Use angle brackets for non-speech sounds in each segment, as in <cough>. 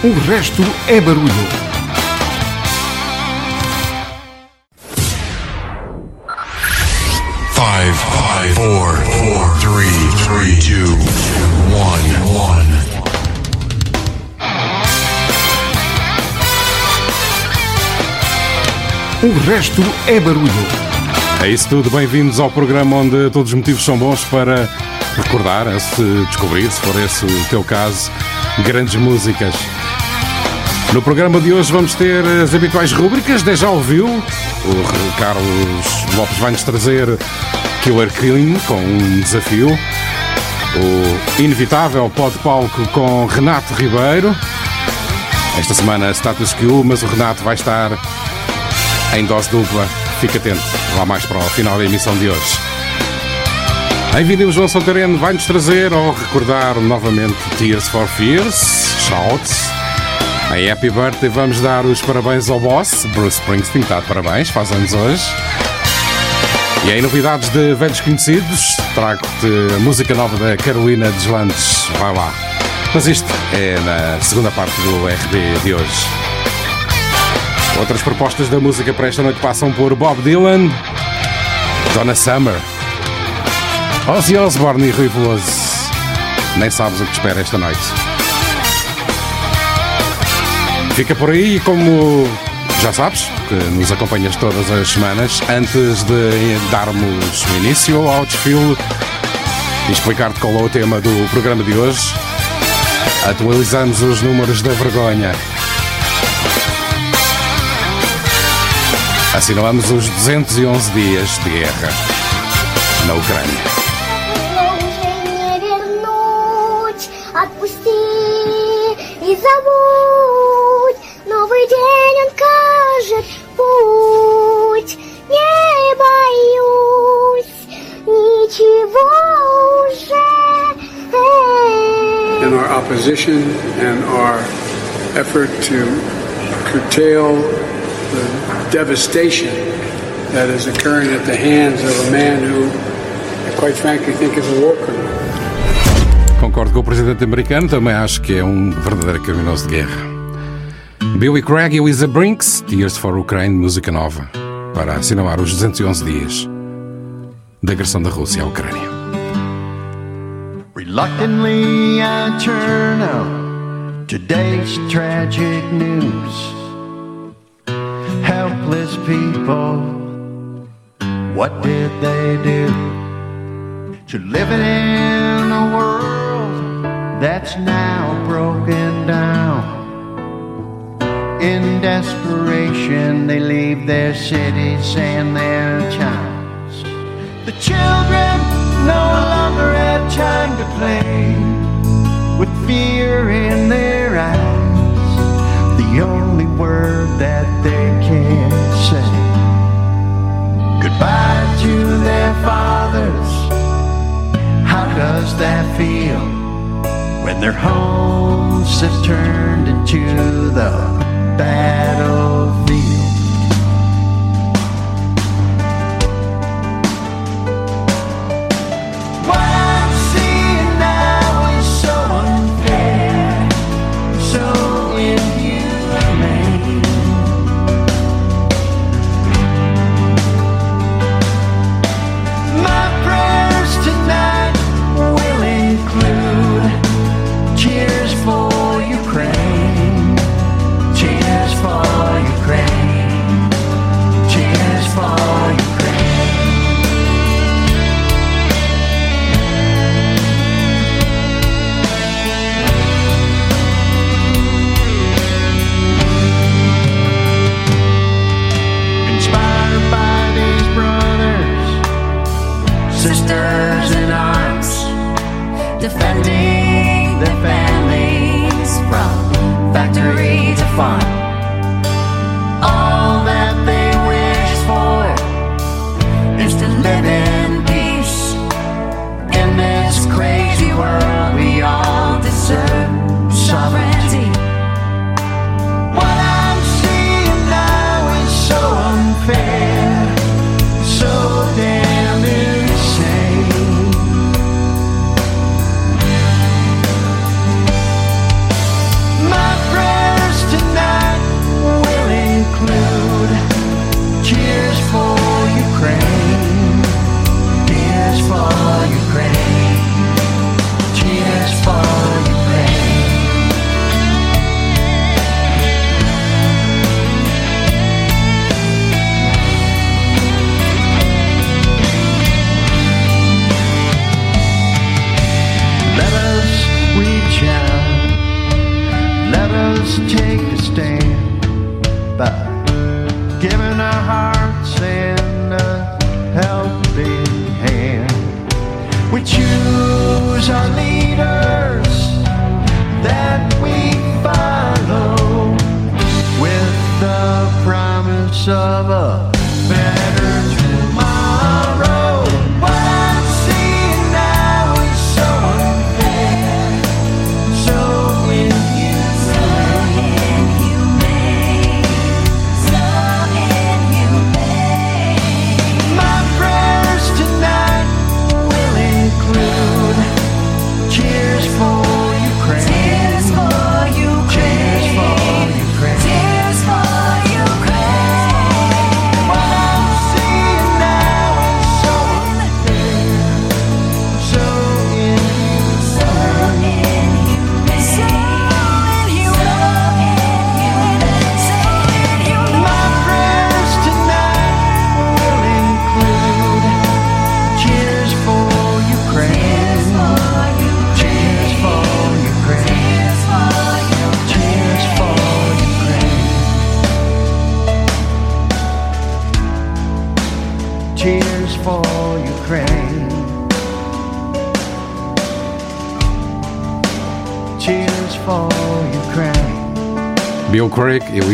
O resto é barulho. Five, five, four, four, three, three, two, one, one. O resto é barulho. É isso tudo, bem-vindos ao programa onde todos os motivos são bons para recordar, se descobrir, se for esse o teu caso, grandes músicas. No programa de hoje vamos ter as habituais rúbricas, já ouviu? O Carlos Lopes vai-nos trazer Killer Clean com um desafio. O inevitável pó de palco com Renato Ribeiro. Esta semana status quo, mas o Renato vai estar em dose dupla. Fique atento, lá mais para o final da emissão de hoje. Em vídeo, João Santareno vai-nos trazer ou recordar novamente Tears for Fears, Shouts. Em Happy Birthday vamos dar os parabéns ao boss, Bruce Springsteen, está de parabéns, faz anos hoje. E em novidades de velhos conhecidos, trago-te música nova da Carolina Deslandes, vai lá. Mas isto é na segunda parte do RB de hoje. Outras propostas da música para esta noite passam por Bob Dylan, Donna Summer, Ozzy Osbourne e Rui Veloso. Nem sabes o que te espera esta noite. Fica por aí e como já sabes, que nos acompanhas todas as semanas, antes de darmos o início ao desfile e explicar-te qual é o tema do programa de hoje, atualizamos os números da vergonha. Assinalamos os 211 dias de guerra na Ucrânia. и забудь. Opposition and our effort to curtail the devastation that is occurring at the hands of a man who, I quite frankly, think is a war criminal. Concordo com o presidente americano, também acho que é um verdadeiro criminoso de guerra. Billy Craig e Lisa Brinks, Tears for Ukraine, música nova, para assinalar os 211 dias da agressão da Rússia à Ucrânia. Reluctantly I turn on today's tragic news. Helpless people, what did they do? To living in a world that's now broken down. In desperation, they leave their cities and their towns. The children no longer have time to with fear in their eyes. The only word that they can say goodbye to their fathers. How does that feel when their homes have turned into the battlefield?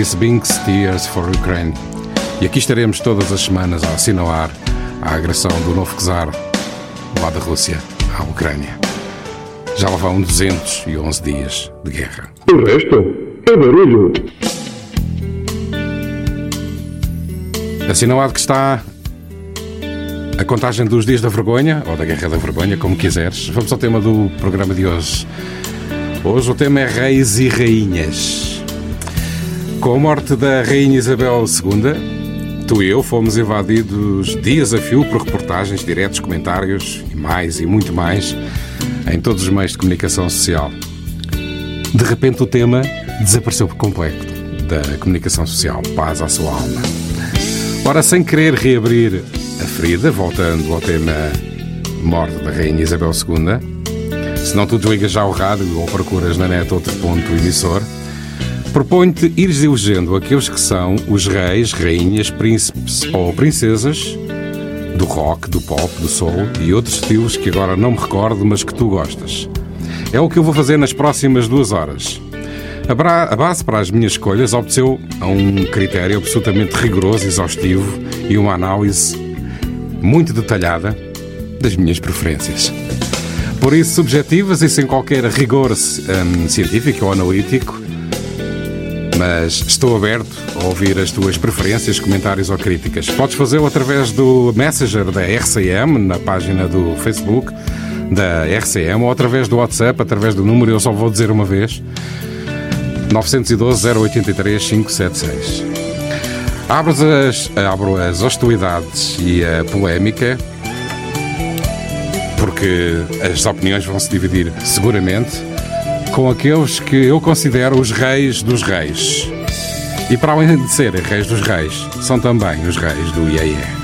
Liz Binks, Tears for Ukraine. E aqui estaremos todas as semanas a assinalar a agressão do novo czar lá da Rússia à Ucrânia. Já lá vão 211 dias de guerra. O resto é barulho. Assinalado que está a contagem dos dias da vergonha, ou da guerra da vergonha, como quiseres. Vamos ao tema do programa de hoje. Hoje o tema é Reis e Rainhas. Com a morte da Rainha Isabel II, tu e eu fomos invadidos dias a fio por reportagens, diretos, comentários e mais e muito mais em todos os meios de comunicação social. De repente o tema desapareceu por completo da comunicação social. Paz à sua alma. Ora, sem querer reabrir a ferida, voltando ao tema morte da Rainha Isabel II, se não tu desligas já o rádio ou procuras na net outro ponto emissor, proponho-te ires elegendo aqueles que são os reis, rainhas, príncipes ou princesas do rock, do pop, do soul e outros estilos que agora não me recordo, mas que tu gostas. É o que eu vou fazer nas próximas duas horas. A, base para as minhas escolhas obteceu a um critério absolutamente rigoroso, exaustivo e uma análise muito detalhada das minhas preferências. Por isso, subjetivas e sem qualquer rigor hum, científico ou analítico, mas estou aberto a ouvir as tuas preferências, comentários ou críticas. Podes fazê-lo através do Messenger da RCM, na página do Facebook da RCM, ou através do WhatsApp, através do número, eu só vou dizer uma vez, 912 083 576. Abro as, abro as hostilidades e a polémica, porque as opiniões vão se dividir seguramente com aqueles que eu considero os reis dos reis. E para além de serem reis dos reis, são também os reis do IEE.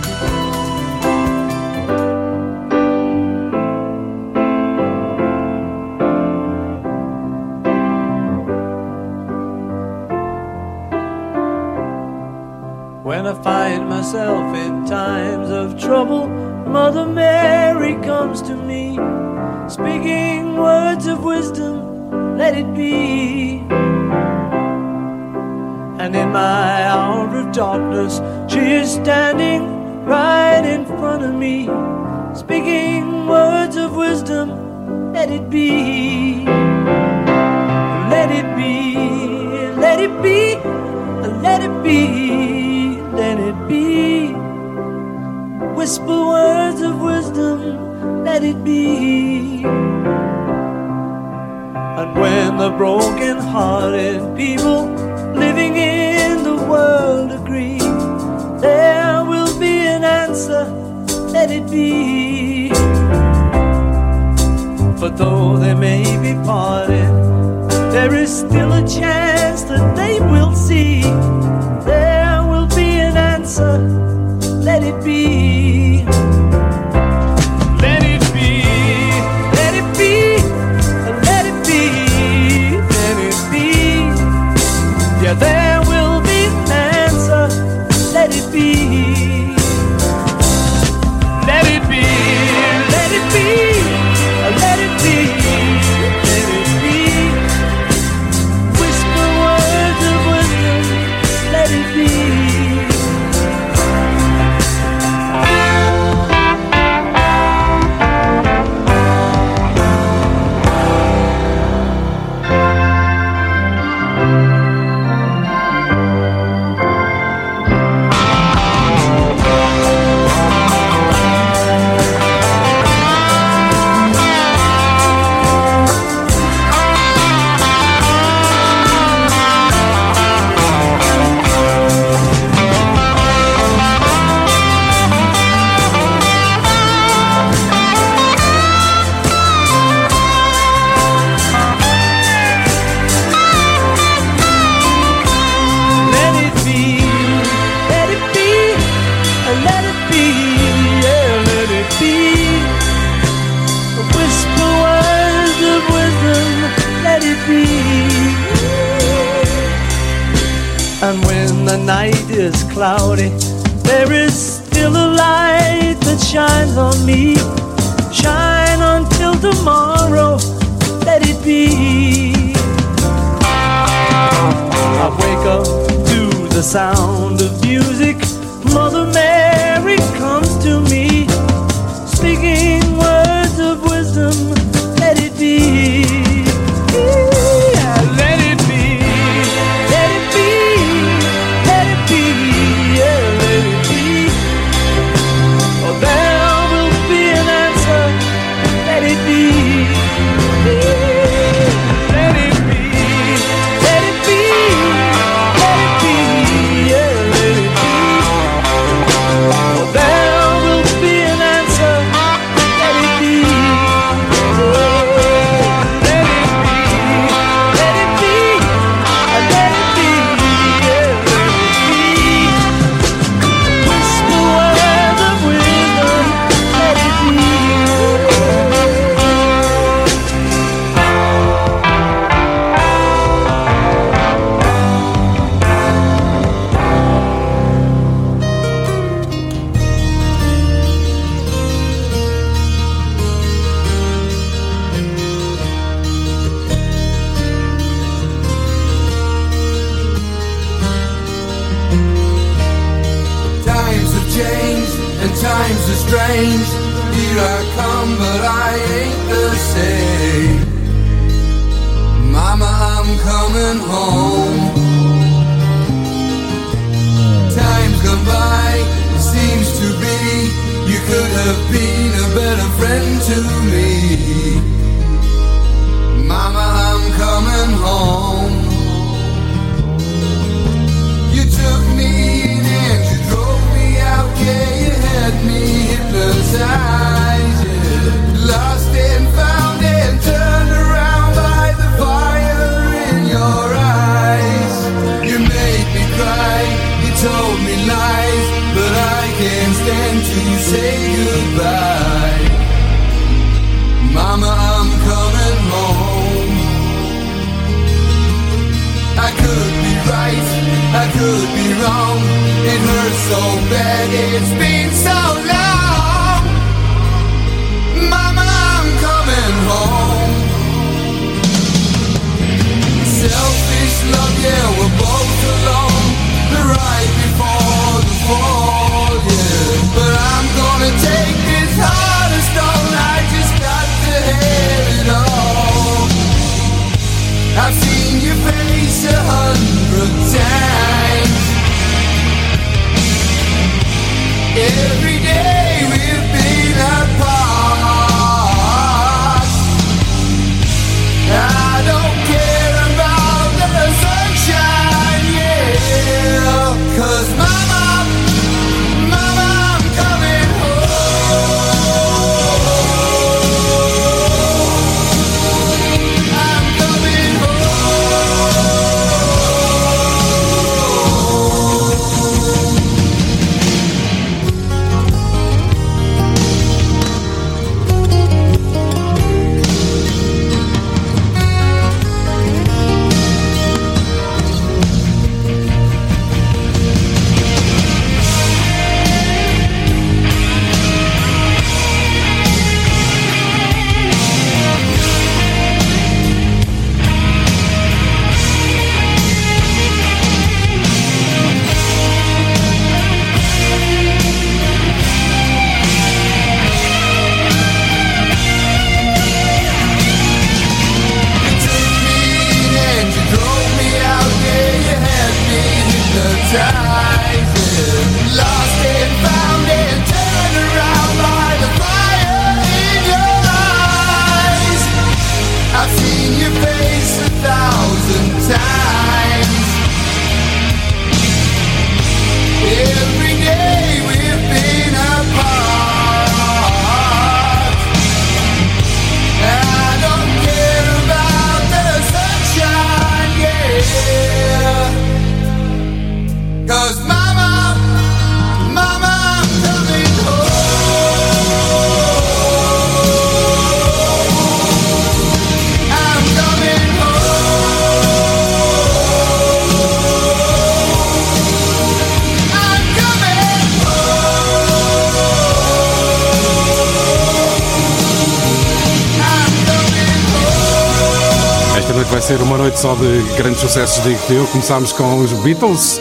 Sucessos, digo-te eu. Começámos com os Beatles,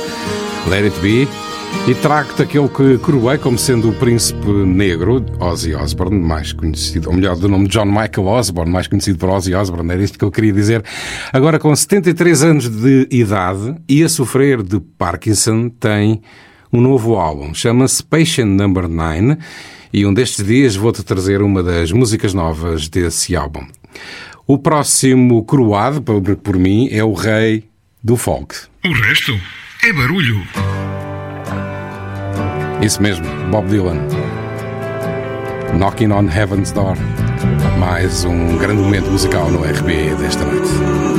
Let It Be, e trago-te aquele que coroei como sendo o príncipe negro, Ozzy Osbourne, mais conhecido, ou melhor, do nome John Michael Osbourne, mais conhecido por Ozzy Osbourne, era isto que eu queria dizer. Agora, com 73 anos de idade e a sofrer de Parkinson, tem um novo álbum, chama-se Patient Number 9, e um destes dias vou-te trazer uma das músicas novas desse álbum. O próximo coroado, por, por mim, é o rei do folk. O resto é barulho. Isso mesmo, Bob Dylan. Knocking on Heaven's Door. Mais um grande momento musical no RB desta noite.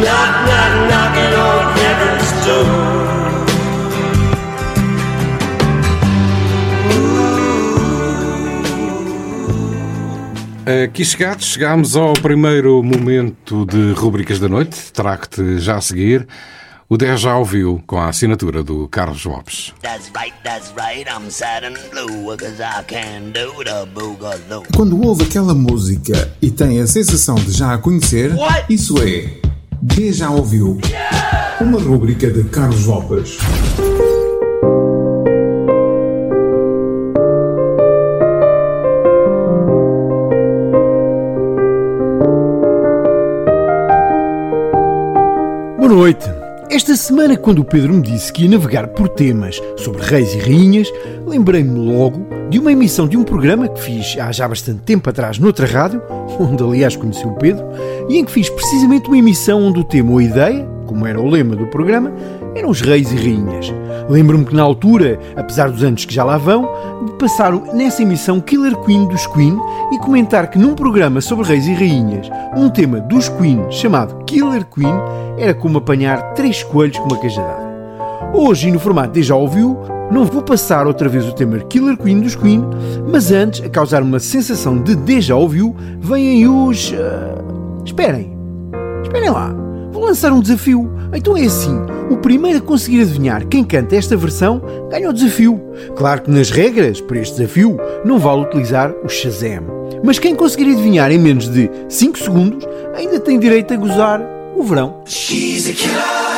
Knock, knock, knocking on heaven's door. Aqui chegados, chegámos ao primeiro momento de rubricas da noite. Trago-te já a seguir o 10 já ouviu com a assinatura do Carlos Lopes. Quando ouve aquela música e tem a sensação de já a conhecer, isso é D já ouviu. Uma rúbrica de Carlos Lopes. Boa noite. Esta semana, quando o Pedro me disse que ia navegar por temas sobre reis e rainhas, lembrei-me logo de uma emissão de um programa que fiz há já bastante tempo atrás noutra rádio, <laughs> onde aliás conheci o Pedro, e em que fiz precisamente uma emissão onde o tema ou a ideia, como era o lema do programa, eram os reis e rainhas. Lembro-me que na altura, apesar dos anos que já lá vão, de passar nessa emissão Killer Queen dos Queen e comentar que num programa sobre reis e rainhas, um tema dos Queen chamado Killer Queen era como apanhar três coelhos com uma cajadada. Hoje, no formato de já ouviu, não vou passar outra vez o tema Killer Queen dos Queen, mas antes, a causar uma sensação de déjà ouviu, vêm os. ah, esperem, esperem lá, vou lançar um desafio. Então é assim: o primeiro a conseguir adivinhar quem canta esta versão ganha o desafio. Claro que nas regras para este desafio não vale utilizar o Shazam, mas quem conseguir adivinhar em menos de 5 segundos ainda tem direito a gozar o verão. She's a killer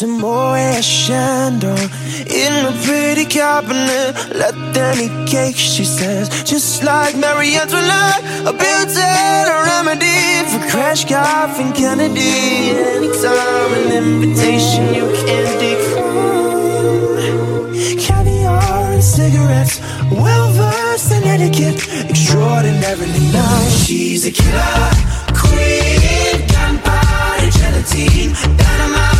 She more Chandon in a pretty cabinet. Let them eat cake, she says. Just like Marie Antoinette, a built-in remedy for Crash Cough and Kennedy. Anytime an invitation you can't decline. Caviar and cigarettes, well versed in etiquette, extraordinarily nice. She's a killer queen, gunpowder gelatine, dynamite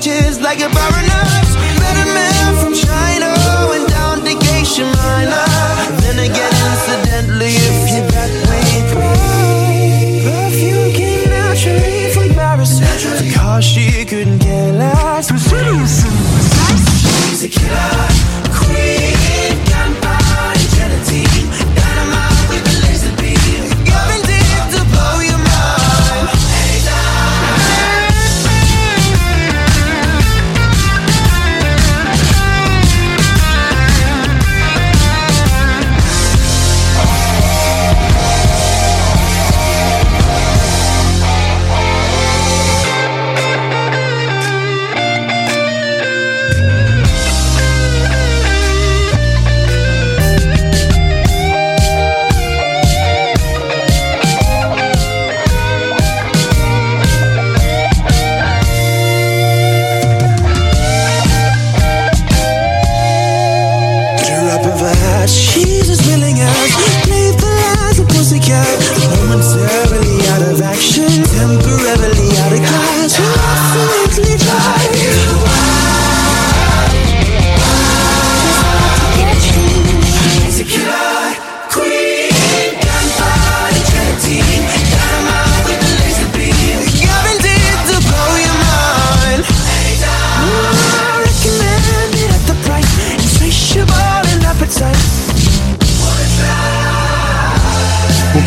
just like a baroness. Met a man from China, went down to Geisha Minor. Then again, incidentally, if you're that way inclined, perfume came naturally from Paris. The car she couldn't care less. She's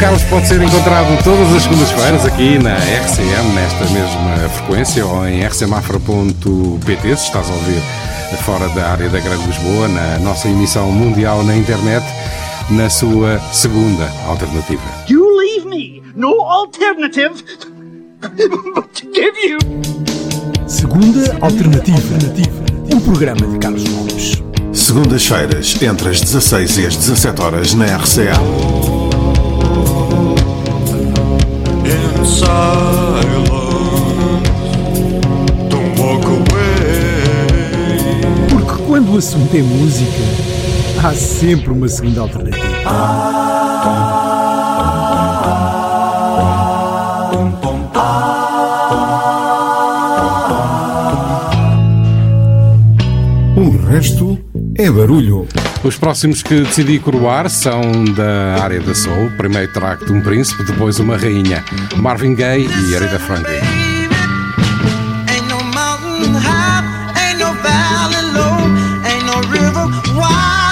Carlos pode ser encontrado todas as segundas-feiras aqui na RCM, nesta mesma frequência, ou em rcmafra.pt, se estás a ouvir fora da área da Grande Lisboa, na nossa emissão mundial na internet, na sua segunda alternativa. You leave me no alternative but to give you. Segunda Alternativa. Um programa de Carlos Gomes. Segundas-feiras, entre as 16 e as 17 horas na RCA. Assunto é música, há sempre uma segunda alternativa. O resto é barulho. Os próximos que decidi coroar são da área da Soul. Primeiro track de um príncipe, depois uma rainha. Marvin Gaye e Aretha Franklin. Why?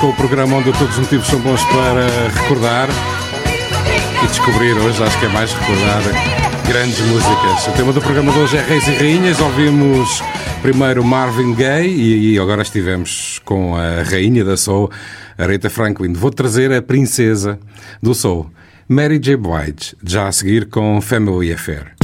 com o programa onde todos os motivos são bons para recordar e descobrir hoje, acho que é mais recordar grandes músicas. O tema do programa de hoje é Reis e Rainhas. Ouvimos primeiro Marvin Gaye e, agora estivemos com a rainha da Soul, Aretha Franklin. Vou trazer a princesa do Soul, Mary J. Blige, já a seguir com Family Affair.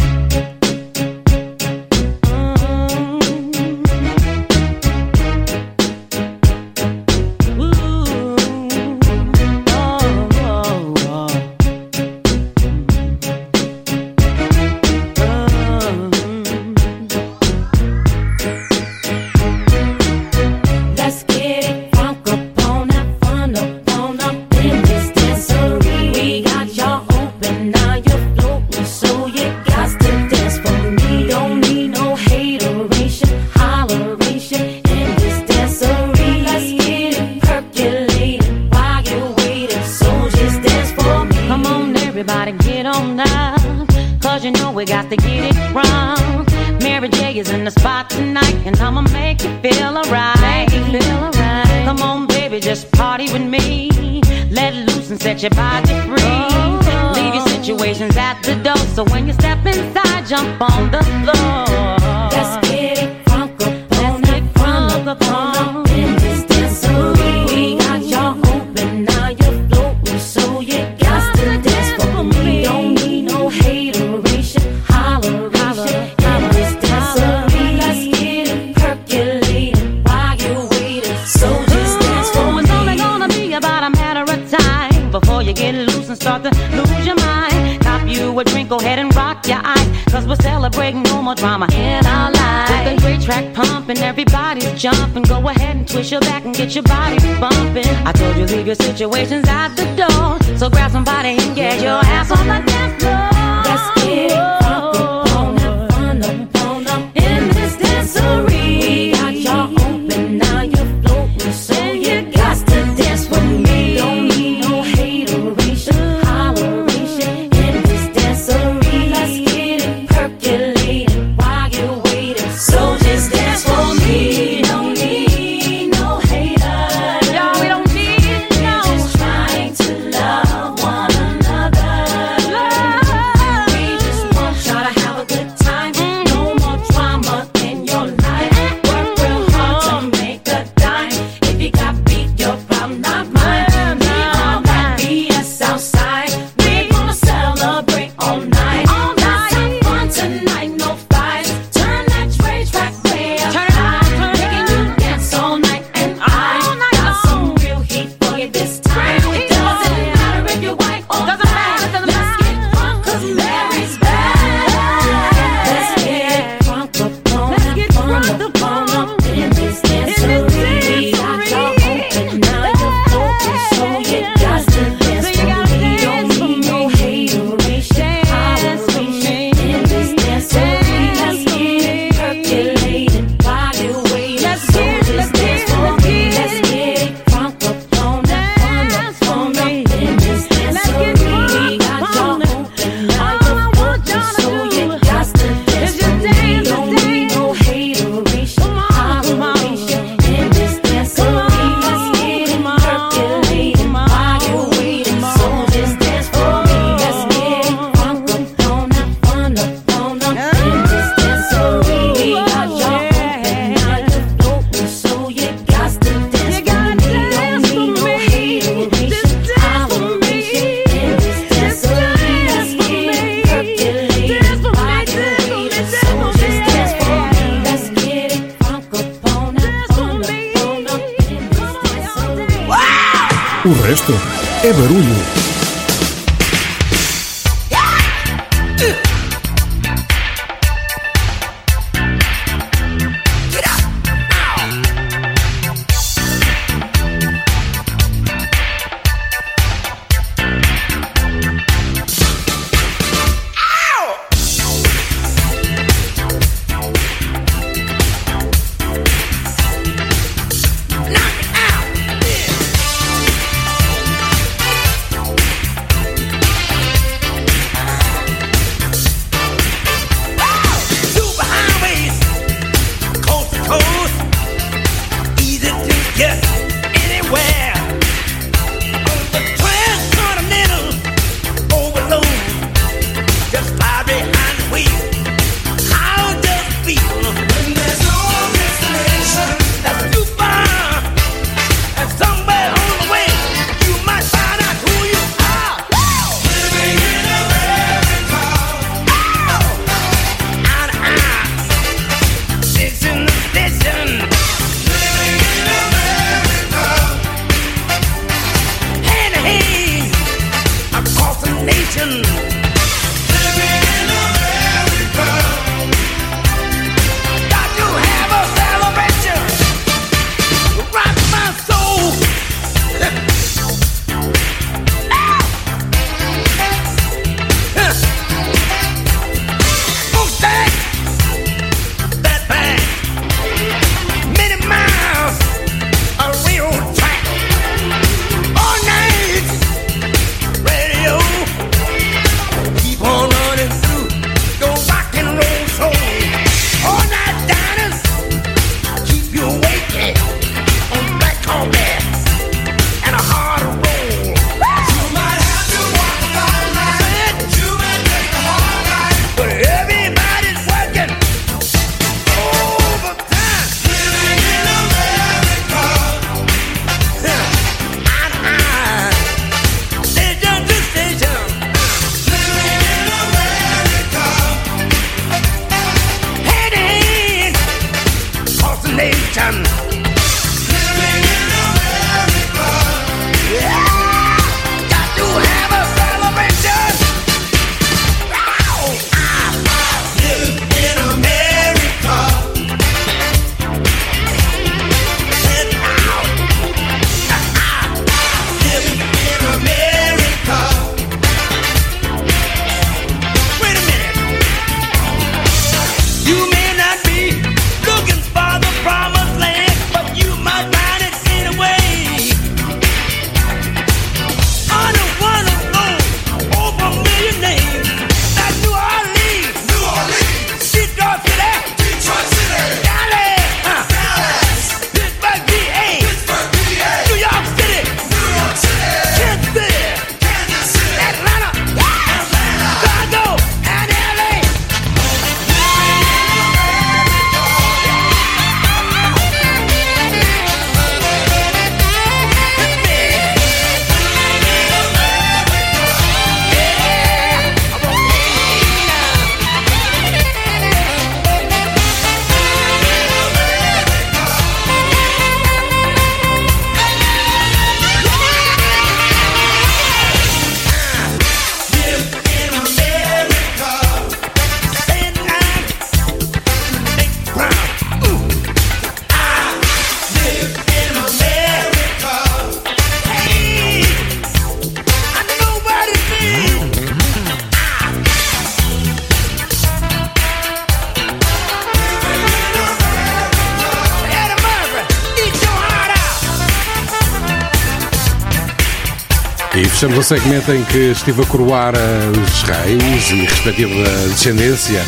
Fechamos o segmento em que estive a coroar os reis e respectiva descendência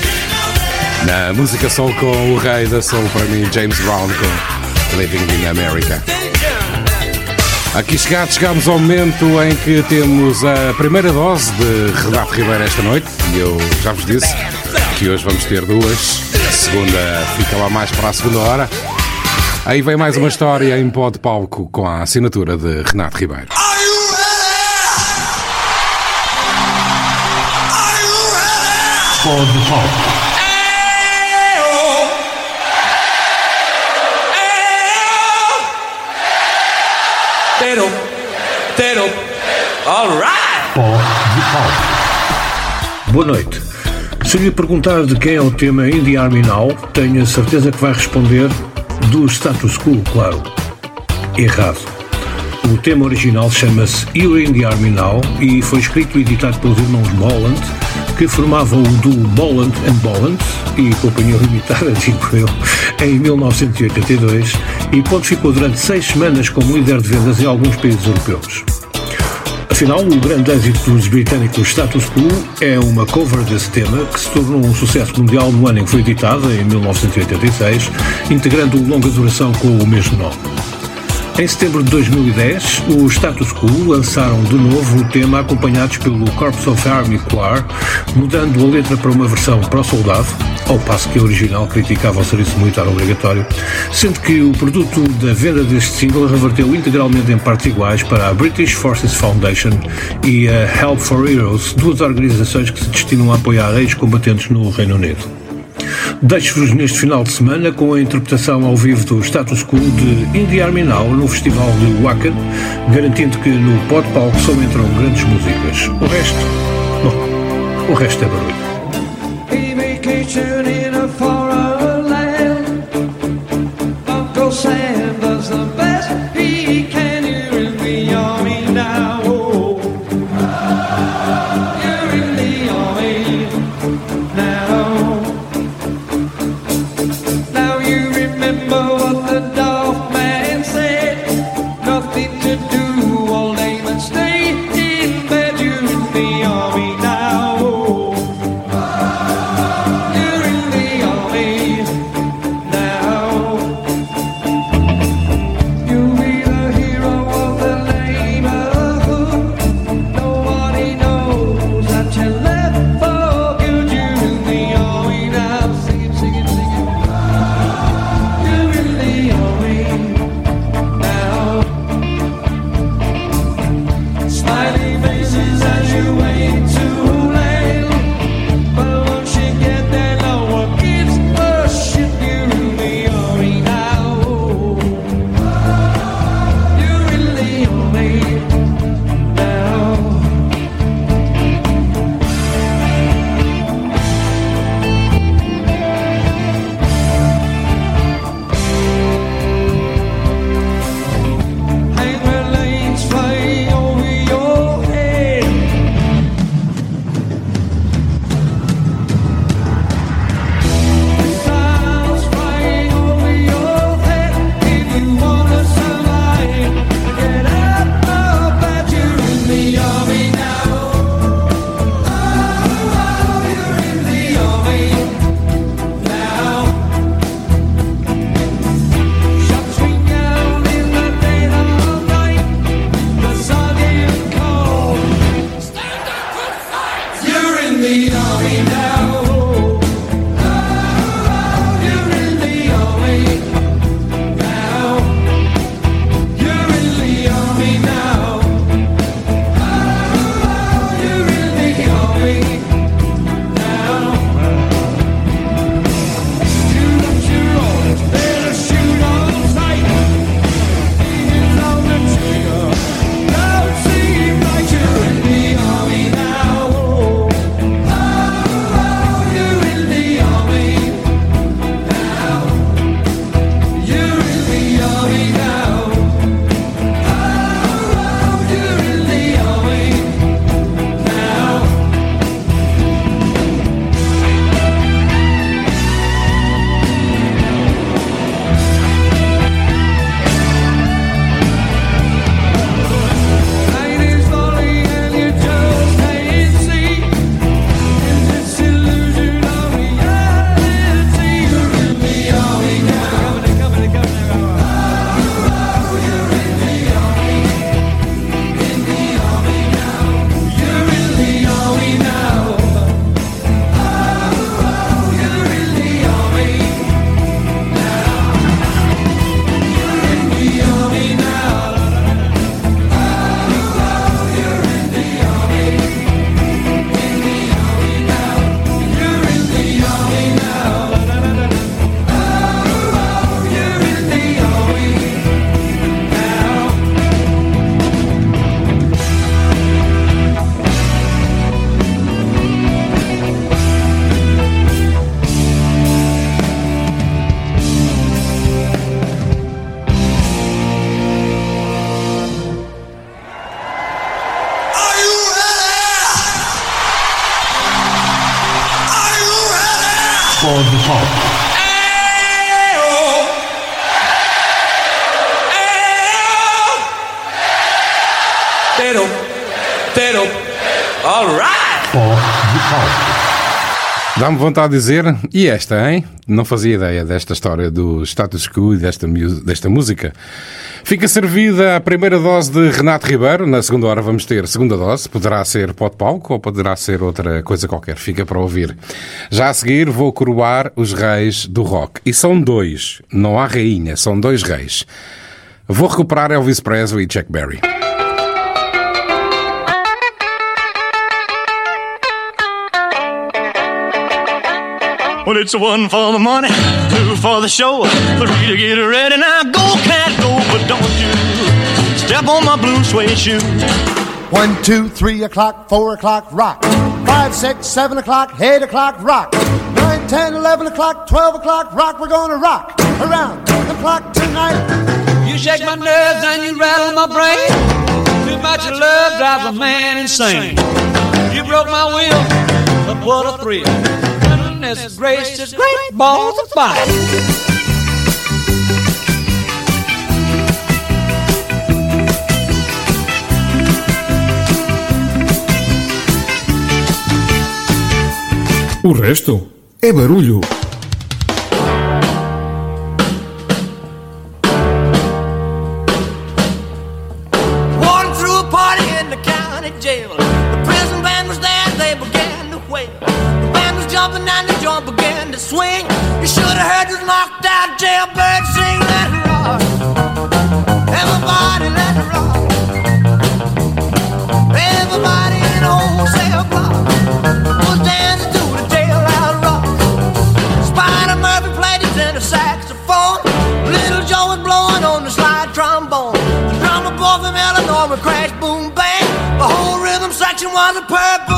na música soul com o rei da soul para mim, James Brown com Living in America. Aqui chegados, chegamos ao momento em que temos a primeira dose de Renato Ribeiro esta noite e eu já vos disse que hoje vamos ter duas. A segunda fica lá mais para a segunda hora. Aí vem mais uma história em pó de palco com a assinatura de Renato Ribeiro. Pó de palco. Tero, Tero, alright! Pó de palco. Boa noite. Se lhe perguntar de quem é o tema In the Army Now, tenho a certeza que vai responder do status quo, claro. Errado. O tema original chama-se You're in the Army Now e foi escrito e editado pelos irmãos Bolland, que formavam o duo Bolland and Bolland e Companhia Limitada, <laughs> digo eu, em 1982 e pontificou durante seis semanas como líder de vendas em alguns países europeus. Afinal, o grande êxito dos britânicos Status Quo é uma cover desse tema que se tornou um sucesso mundial no ano em que foi editada, em 1986, integrando longa duração com o mesmo nome. Em setembro de 2010, os Status Quo lançaram de novo o tema acompanhados pelo Corps of Army Choir, mudando a letra para uma versão para o soldado, ao passo que a original criticava o serviço militar obrigatório, sendo que o produto da venda deste single reverteu integralmente em partes iguais para a British Forces Foundation e a Help for Heroes, duas organizações que se destinam a apoiar ex-combatentes no Reino Unido. Deixo-vos neste final de semana com a interpretação ao vivo do Status Quo de Indie Army Now no Festival de Wacken, garantindo que no pod palco só entram grandes músicas. O resto, bom, o resto é barulho. Dá-me vontade de dizer, e esta, hein? Não fazia ideia desta história do status quo e desta, desta música. Fica servida a primeira dose de Renato Ribeiro. Na segunda hora vamos ter segunda dose. Poderá ser pó de palco ou poderá ser outra coisa qualquer. Fica para ouvir. Já a seguir vou coroar os reis do rock. E são dois. Não há rainha, são dois reis. Vou recuperar Elvis Presley e Chuck Berry. Well, it's one for the money, two for the show, three to get ready. Now go, cat, go, but don't you step on my blue suede shoe. One, two, three o'clock, four o'clock, rock. Five, six, seven o'clock, eight o'clock, rock. Nine, ten, eleven o'clock, twelve o'clock, rock. We're gonna rock around the clock tonight. You shake my nerves and you rattle my brain. Too much of love drives a man insane. You broke my will, but what a thrill. Goodness gracious, great balls of fire. O resto é barulho. want the purple.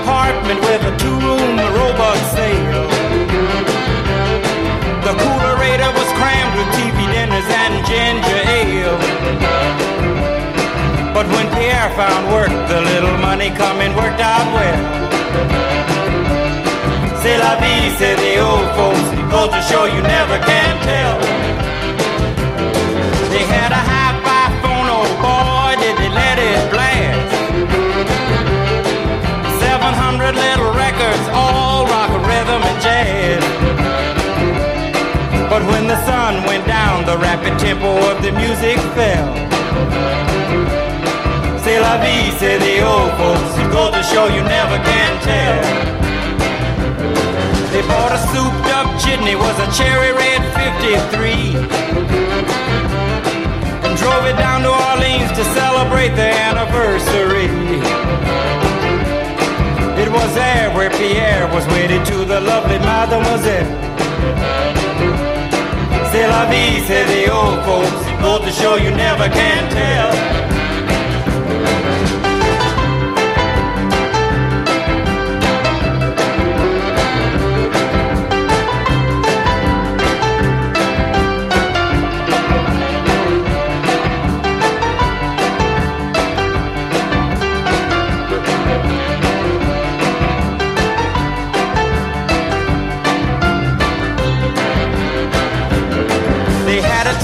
with a two-room robot sale. The coolerator was crammed with TV dinners and ginger ale. But when Pierre found work, the little money coming worked out well. C'est la vie, say the old folks. To show you never can tell. Records, all rock, rhythm, and jazz. But when the sun went down, the rapid tempo of the music fell. C'est la vie, say the old folks. It goes to show you never can tell. They bought a souped up jitney, was a cherry red 53. And drove it down to Orleans to celebrate their anniversary. Was there where Pierre was wedded to the lovely mademoiselle. C'est la vie, say the old folks. Goes to show you never can tell.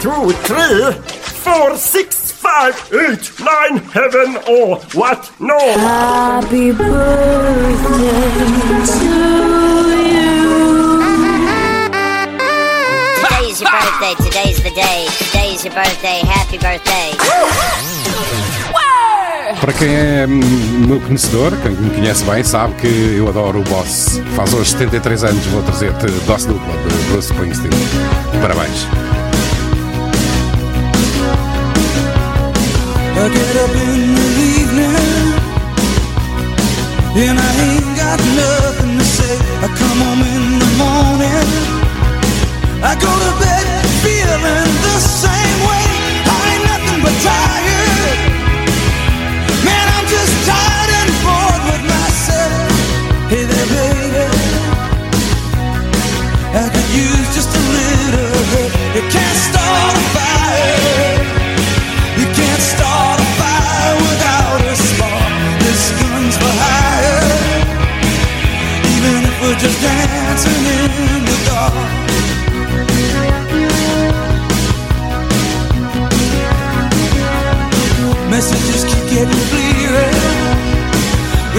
Two, three, four, six, five, eight, nine, heaven or what? No. Happy birthday to you. Today's your birthday. Today's the day. Today's your birthday. Happy birthday. Para quem é hum, meu conhecedor, quem me conhece bem, sabe que eu adoro o Boss. Faz hoje 73 anos, vou trazer-te Doce Dupla de Bruce Springsteen. Parabéns. I get up in the evening and I ain't got nothing to say. I come home in the morning. I go to bed feeling the same way. I ain't nothing but tired. Man, I'm just tired and bored with myself. Hey there, baby. I could use just a little help. You can't start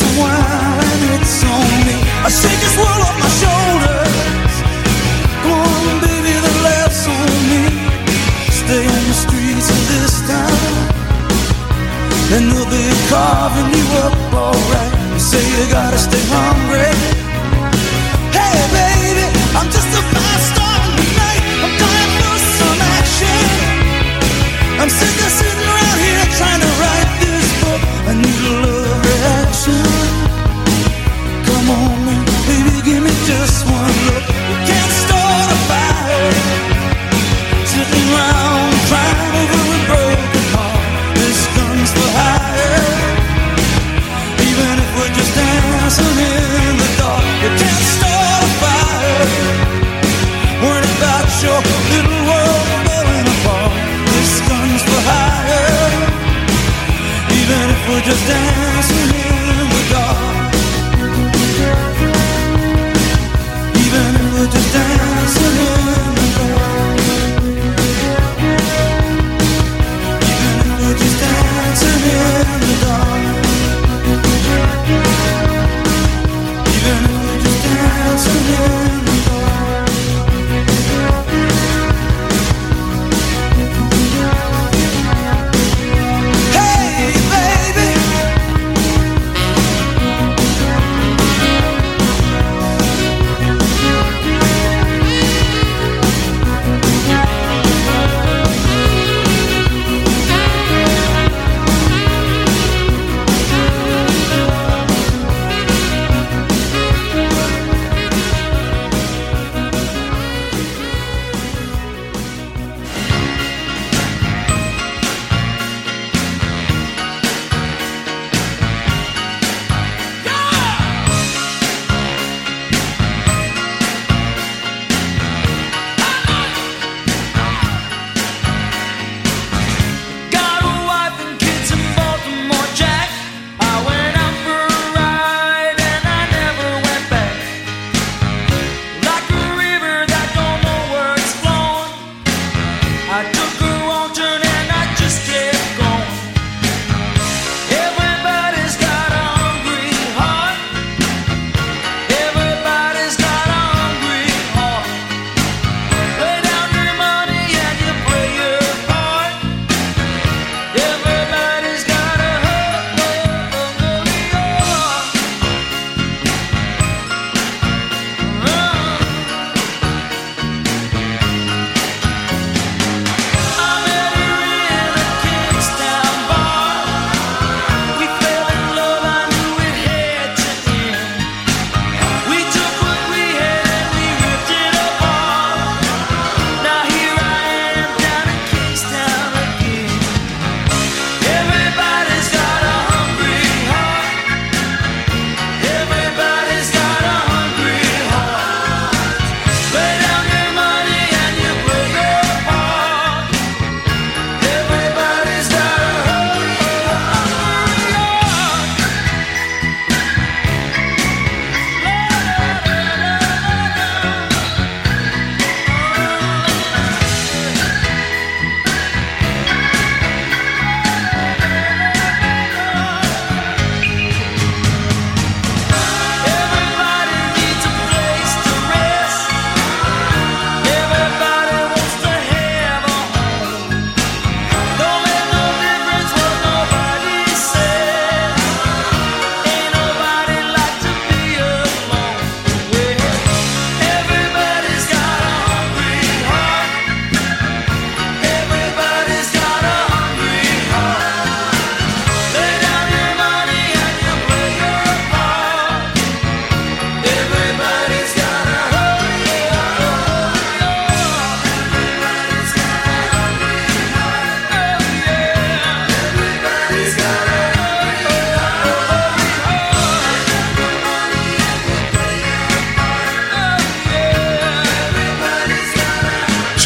a wine, it's on me. I shake this world off my shoulders. Come on, baby, the laughs on me. Stay on the streets of this town. And they'll be carving you up alright. You say you gotta stay hungry. Hey, baby, I'm just a fast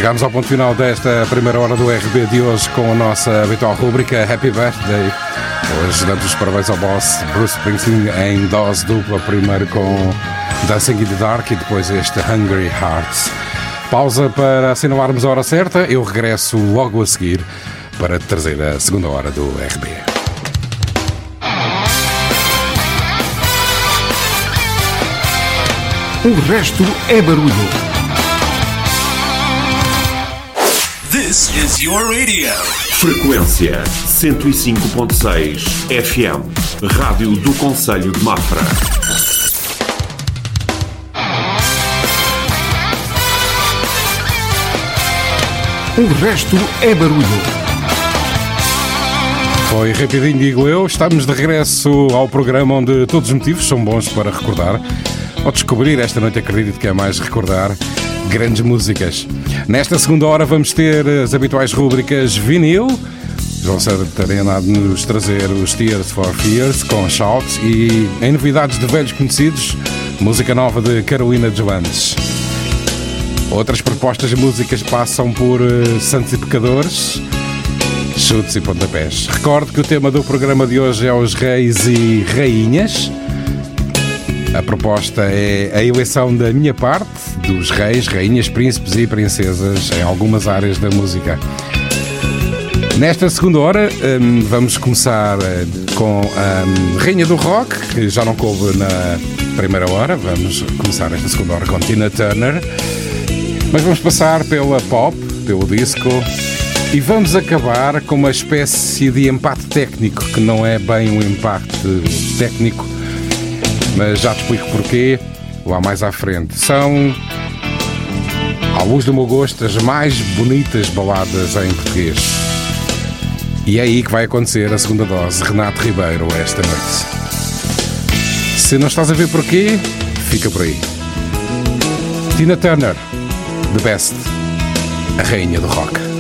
Chegamos ao ponto final desta primeira hora do RB de hoje com a nossa habitual rúbrica Happy Birthday. Hoje damos os parabéns ao boss Bruce Springsteen em dose dupla, primeiro com Dancing in the Dark e depois este Hungry Hearts. Pausa para assinalarmos a hora certa, eu regresso logo a seguir para trazer a segunda hora do RB. O resto é barulho. This is your radio. Frequência 105.6 FM. Rádio do Conselho de Mafra. O resto é barulho. Foi rapidinho, digo eu. Estamos de regresso ao programa onde todos os motivos são bons para recordar. Ou descobrir, esta noite acredito que é mais recordar grandes músicas. Nesta segunda hora vamos ter as habituais rúbricas vinil. João Santarena de nos trazer os Tears for Fears com Shouts e em novidades de velhos conhecidos, música nova de Carolina Joanes. Outras propostas de músicas passam por eh, Santos e Pecadores, chutes e pontapés. Recordo que o tema do programa de hoje é os reis e rainhas. A proposta é a eleição da minha parte dos reis, rainhas, príncipes e princesas em algumas áreas da música. Nesta segunda hora hum, vamos começar eh, com a hum, Rainha do Rock, que já não coube na primeira hora. Vamos começar esta segunda hora com Tina Turner. Mas vamos passar pela pop, pelo disco e vamos acabar com uma espécie de empate técnico, que não é bem um empate técnico, mas já te explico porquê lá mais à frente. São, à luz do meu gosto, as mais bonitas baladas em português. E é aí que vai acontecer a segunda dose, Renato Ribeiro, esta noite. Se não estás a ver porquê, fica por aí. Tina Turner, The Best, a rainha do rock.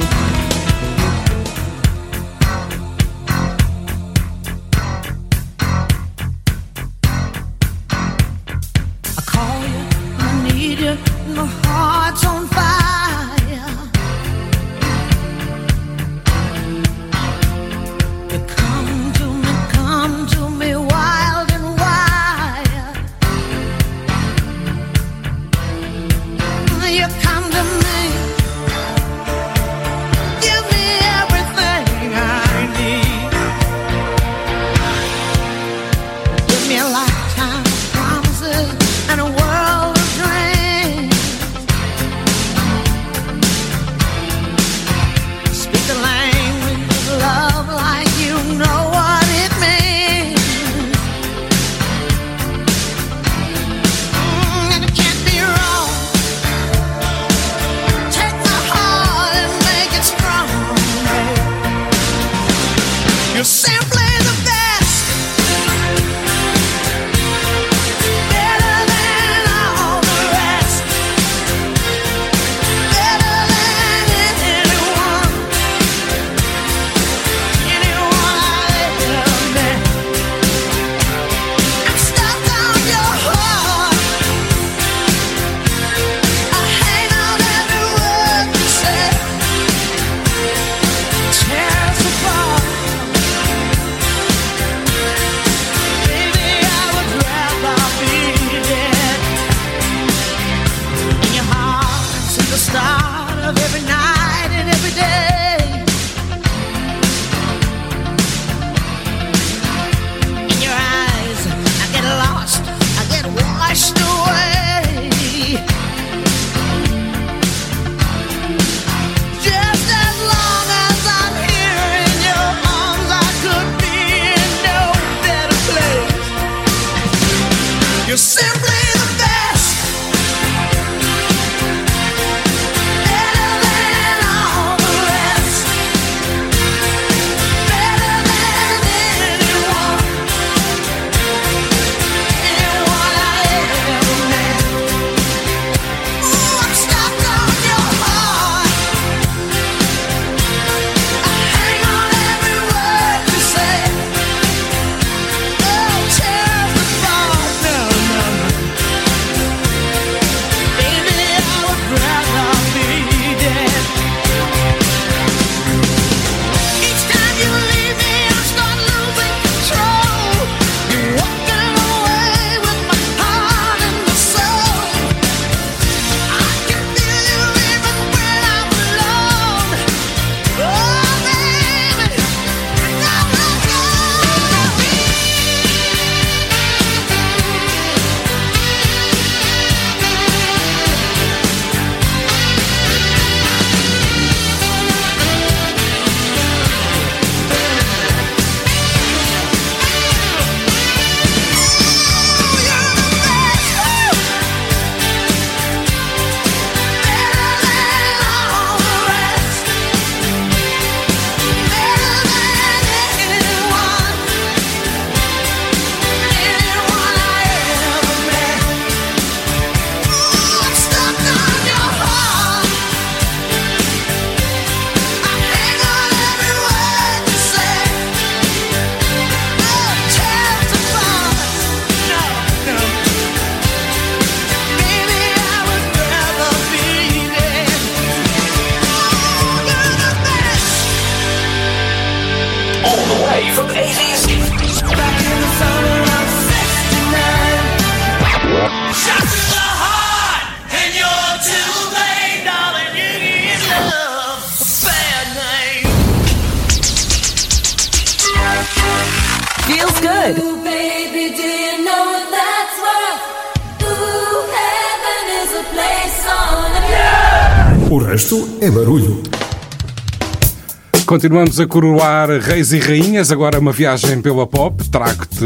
Continuamos a coroar reis e rainhas. Agora uma viagem pela pop. Trago-te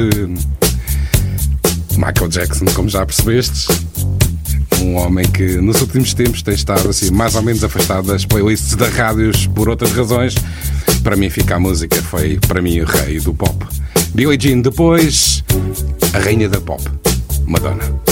Michael Jackson, como já percebestes. Um homem que nos últimos tempos tem estado assim mais ou menos afastado das playlists da rádios por outras razões. Para mim fica a música, foi para mim o rei do pop. Billie Jean depois, a rainha da pop, Madonna.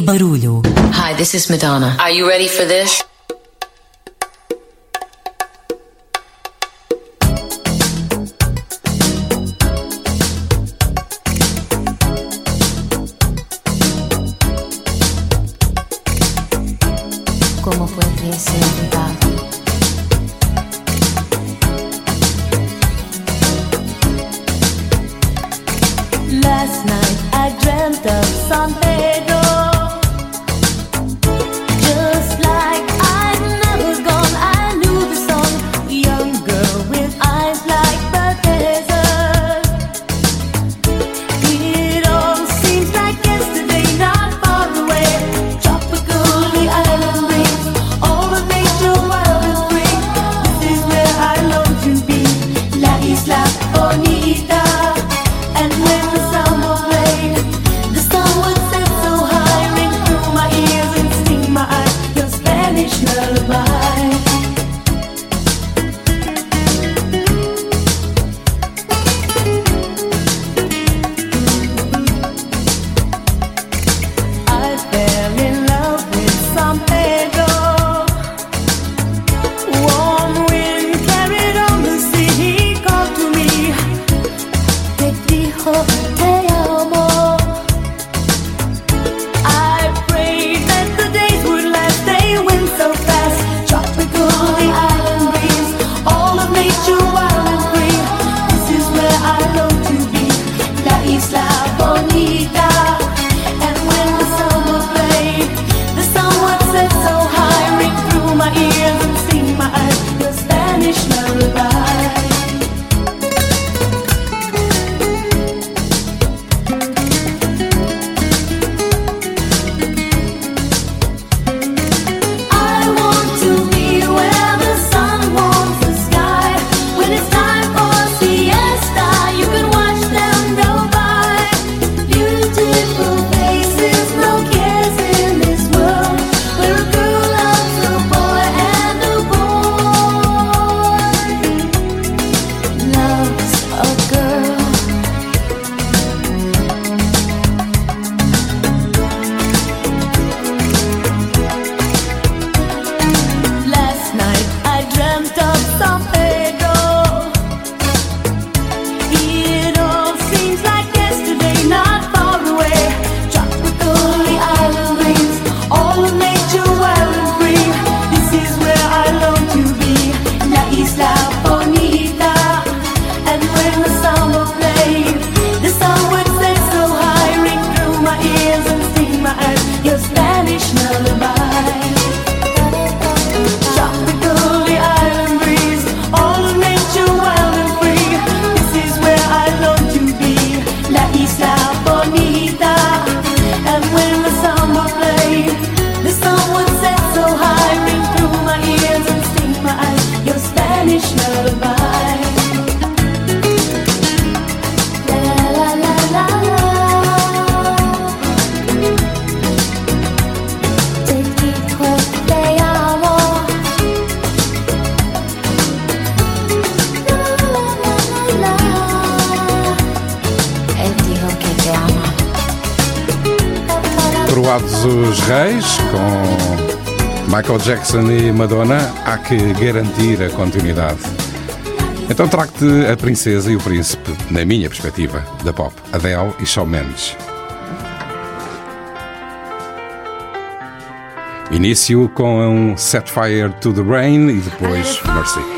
barulho. Hi, this is Madonna. Are you ready for this? Como foi que se Jackson e Madonna, há que garantir a continuidade. Então trago-te a Princesa e o Príncipe, na minha perspectiva, da pop, Adele e Shawn Mendes. Início com um Set Fire to the Rain e depois Mercy.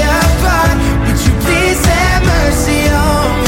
Would you please have mercy on me?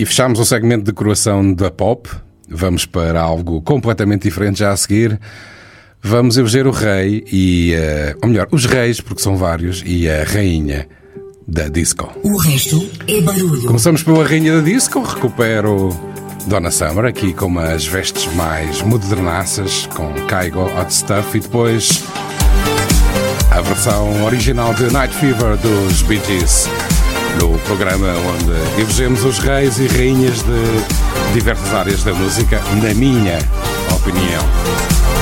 E fechamos o segmento de coração da pop. Vamos para algo completamente diferente já a seguir. Vamos eleger o rei e, eh, ou melhor, os reis, porque são vários, e a rainha da disco. O resto é barulho. Começamos pela rainha da disco, recupero Donna Summer aqui com umas vestes mais modernaças, com Caigo Hot Stuff e depois a versão original de Night Fever dos Bee Gees, no programa onde elegemos os reis e rainhas de diversas áreas da música, na minha opinião.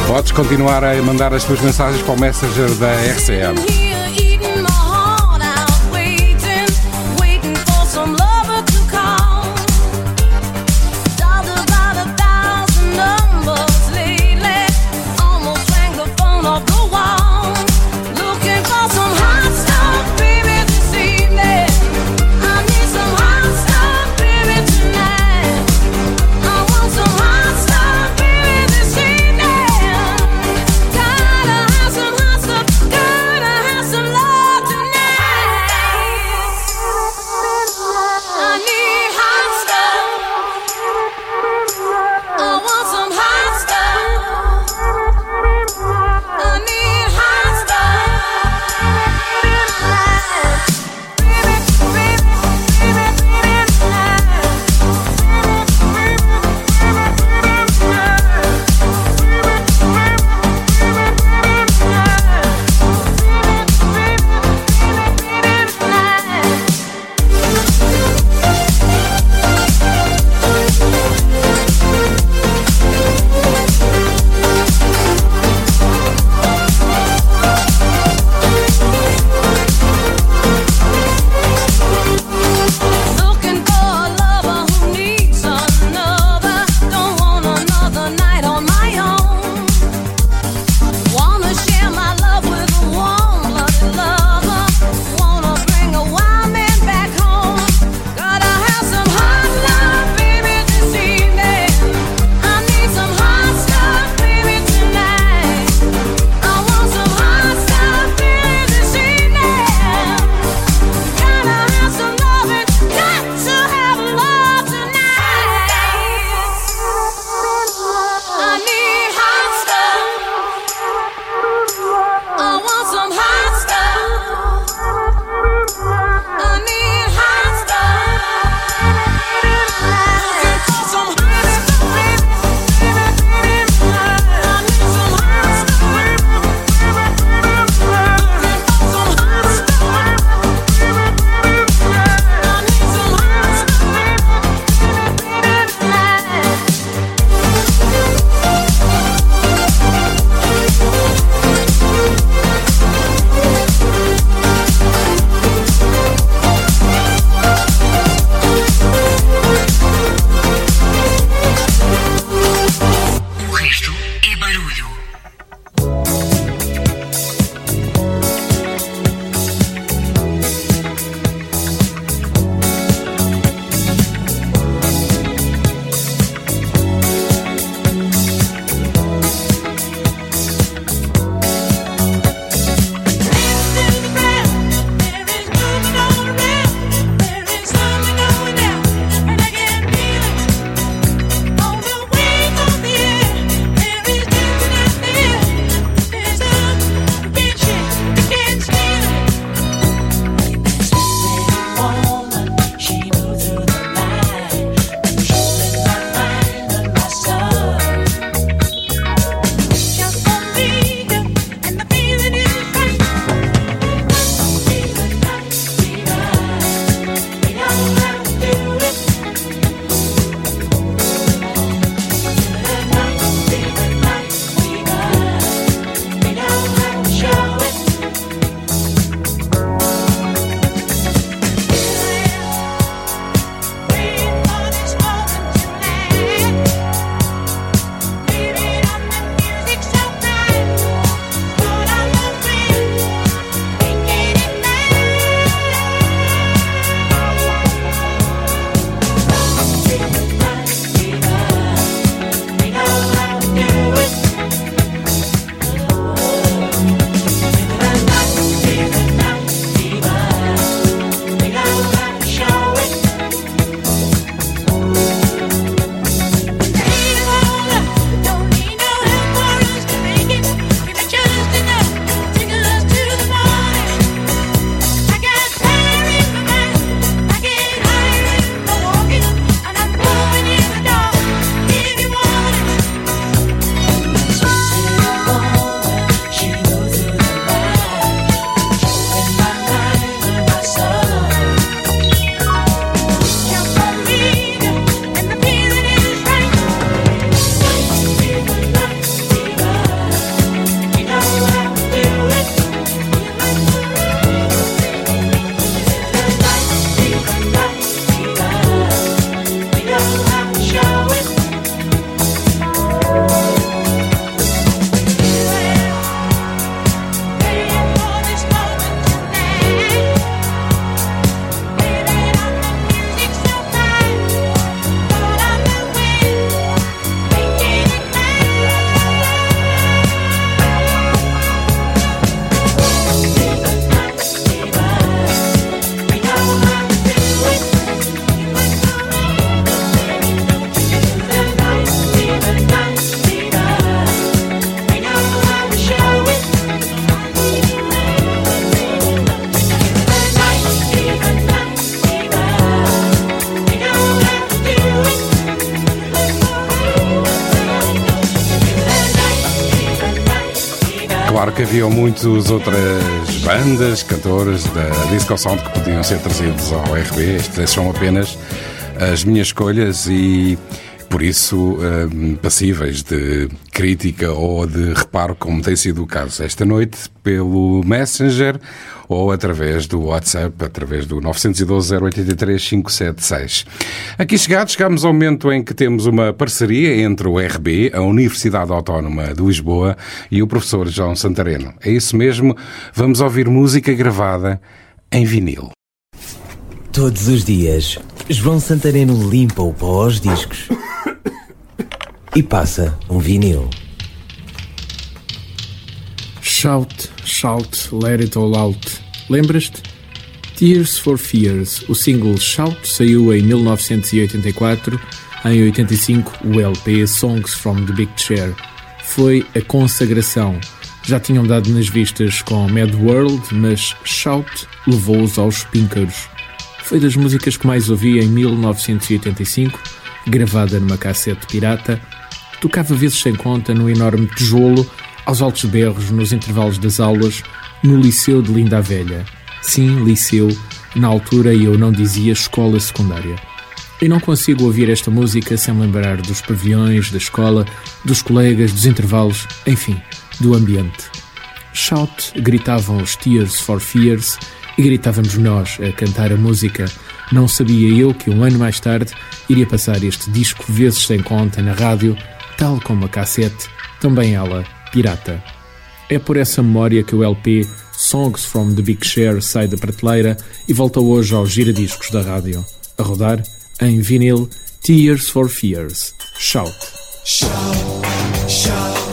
Podes continuar a mandar as tuas mensagens para o Messenger da RCM. Haviam muitas outras bandas, cantores da Disco Sound que podiam ser trazidos ao RB. Estas são apenas as minhas escolhas e por isso hum, passíveis de crítica ou de reparo, como tem sido o caso esta noite, pelo Messenger ou através do WhatsApp, através do 912 083 576. Aqui chegados, chegamos ao momento em que temos uma parceria entre o RB, a Universidade Autónoma de Lisboa, e o professor João Santareno. É isso mesmo, vamos ouvir música gravada em vinil. Todos os dias, João Santareno limpa o pó aos discos <coughs> e passa um vinil. Shout, shout, let it all out. Lembras-te? Tears for Fears. O single Shout saiu em 1984. Em 85, o LP Songs from the Big Chair. Foi a consagração. Já tinham dado nas vistas com Mad World, mas Shout levou-os aos píncaros. Foi das músicas que mais ouvi em 1985, gravada numa cassete pirata. Tocava vezes sem conta no enorme tijolo, aos altos berros nos intervalos das aulas, no Liceu de Linda a Velha. Sim, liceu, na altura eu não dizia escola secundária. Eu não consigo ouvir esta música sem lembrar dos pavilhões, da escola, dos colegas, dos intervalos, enfim, do ambiente. Shout gritavam os Tears for Fears e gritávamos nós a cantar a música. Não sabia eu que um ano mais tarde iria passar este disco vezes sem conta na rádio, tal como a cassete, também ela, pirata. É por essa memória que o LP Songs from the Big Share sai da prateleira e volta hoje aos giradiscos da rádio. A rodar, em vinil, Tears for Fears. Shout. Shout, shout,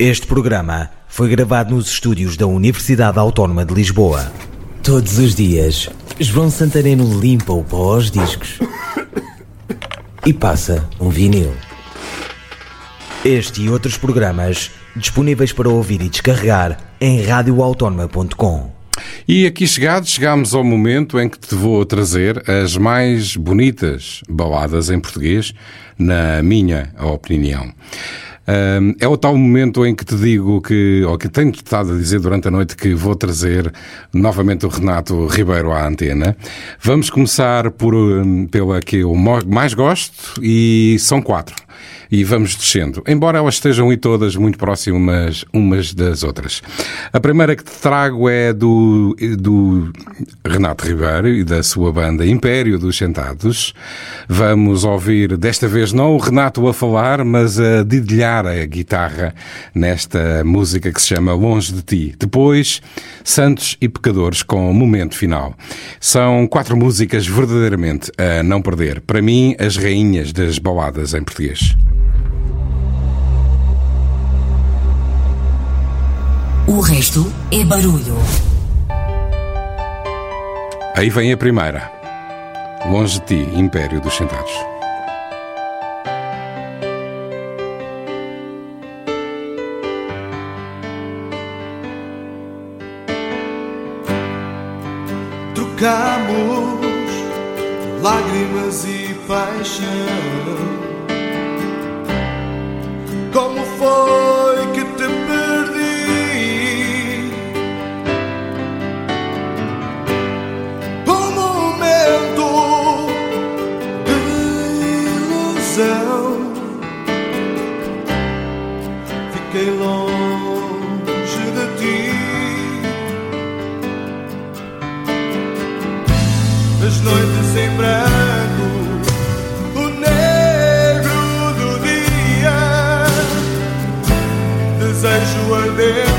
Este programa foi gravado nos estúdios da Universidade Autónoma de Lisboa. Todos os dias, João Santareno limpa o pó aos discos e passa um vinil. Este e outros programas disponíveis para ouvir e descarregar em radioautónoma.com. E aqui chegados, chegamos ao momento em que te vou trazer as mais bonitas baladas em português, na minha opinião. Ahm, É o tal momento em que te digo que, ou que tenho estado a dizer durante a noite que vou trazer novamente o Renato Ribeiro à antena. Vamos começar por, pela que eu mais gosto e são quatro. E vamos descendo, embora elas estejam aí todas muito próximas umas das outras. A primeira que te trago é do, do Renato Ribeiro e da sua banda Império dos Sentados. Vamos ouvir, desta vez não o Renato a falar, mas a dedilhar a guitarra nesta música que se chama Longe de Ti. Depois, Santos e Pecadores com Momento Final. São quatro músicas verdadeiramente a não perder. Para mim, as rainhas das baladas em português. O resto é barulho. Aí vem a primeira. Longe de ti, Império dos Sentados. Trocamos lágrimas e paixão. Como foi there.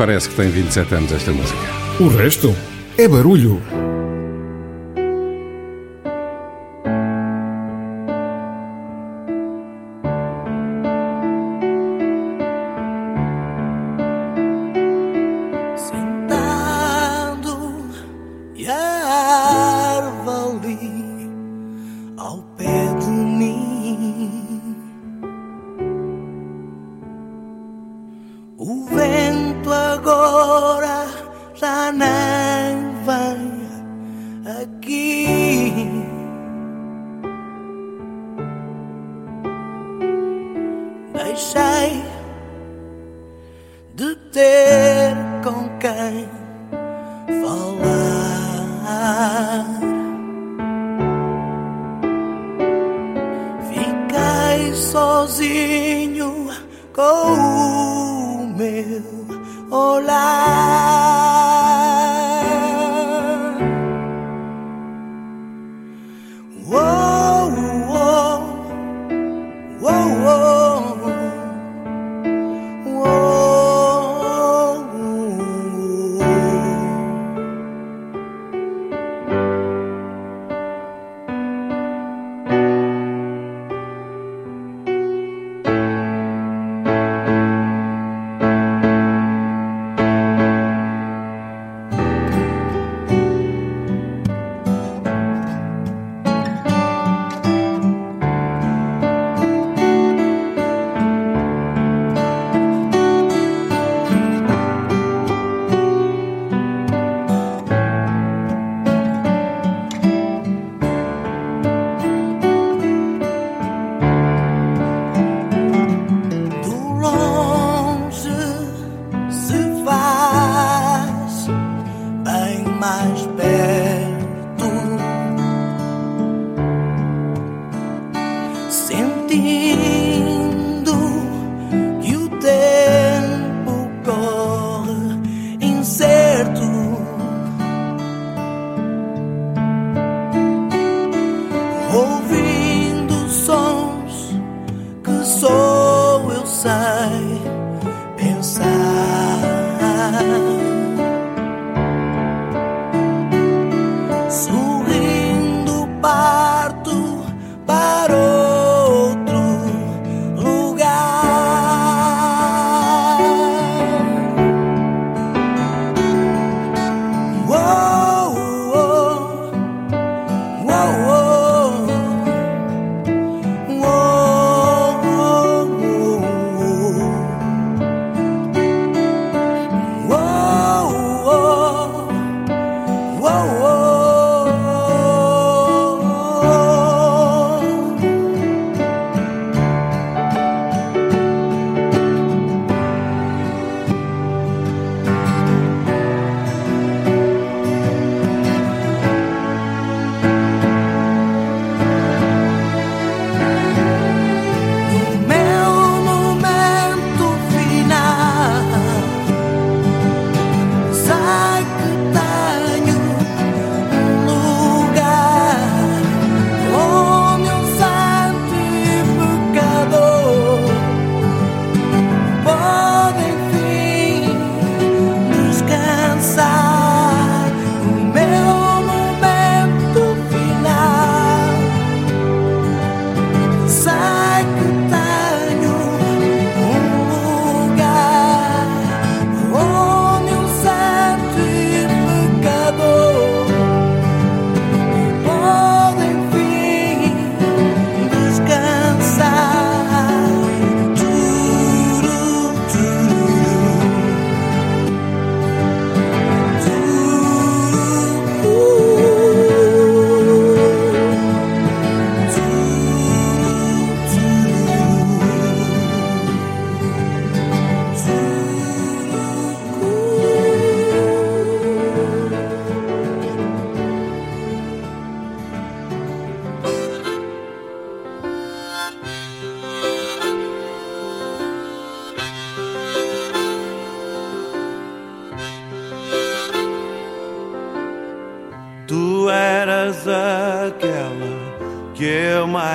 parece que tem 27 anos esta música. O resto é barulho. sozinho com o meu olhar.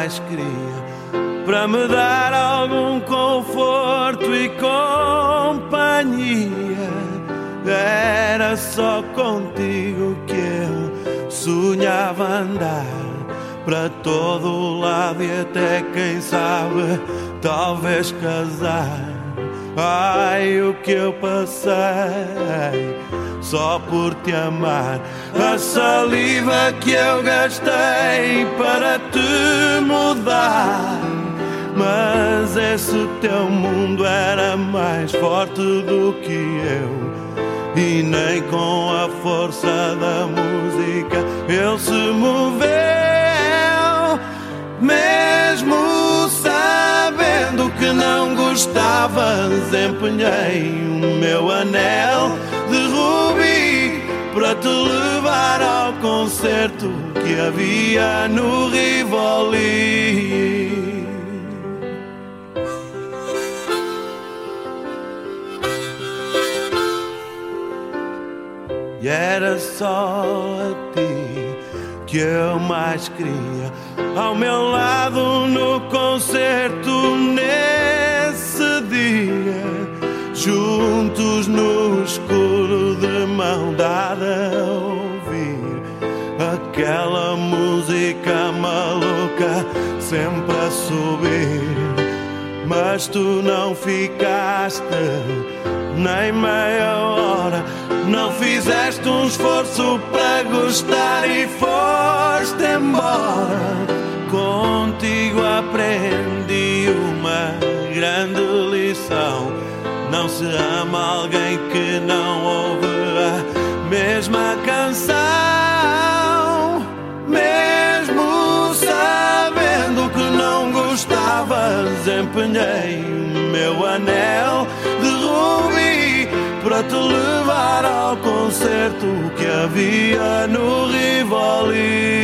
mais queria para me dar algum conforto e companhia. Era só contigo que eu sonhava andar para todo lado e até quem sabe, talvez casar. Ai, o que eu passei só por te amar. A saliva que eu gastei para te mudar. Mas esse teu mundo era mais forte do que eu. E nem com a força da música ele se moveu. Mesmo sabendo que não gostavas, empenhei o meu anel de rubi ao concerto que havia no Rivoli. E era só a ti que eu mais queria ao meu lado no concerto nesse dia, juntos no escuro de mão dada aquela música maluca sempre a subir. Mas tu não ficaste nem meia hora. Não fizeste um esforço para gostar e foste embora. Contigo aprendi uma grande lição. Não se ama alguém que não ouve a mesma canção. Gostavas, empenhei o meu anel de rubi para te levar ao concerto que havia no Rivoli.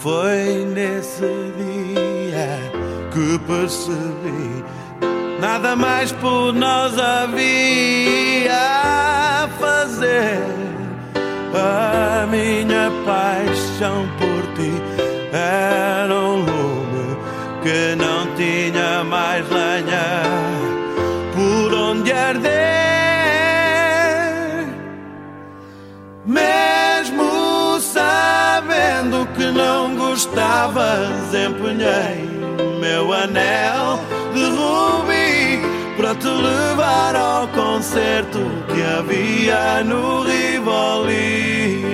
Foi nesse dia que percebi nada mais por nós havia a fazer. A minha paixão por ti era um lume que não tinha mais lenha por onde arder. Mesmo sabendo que não gostavas, empenhei meu anel de rubi para te levar ao concerto que havia no Rivoli.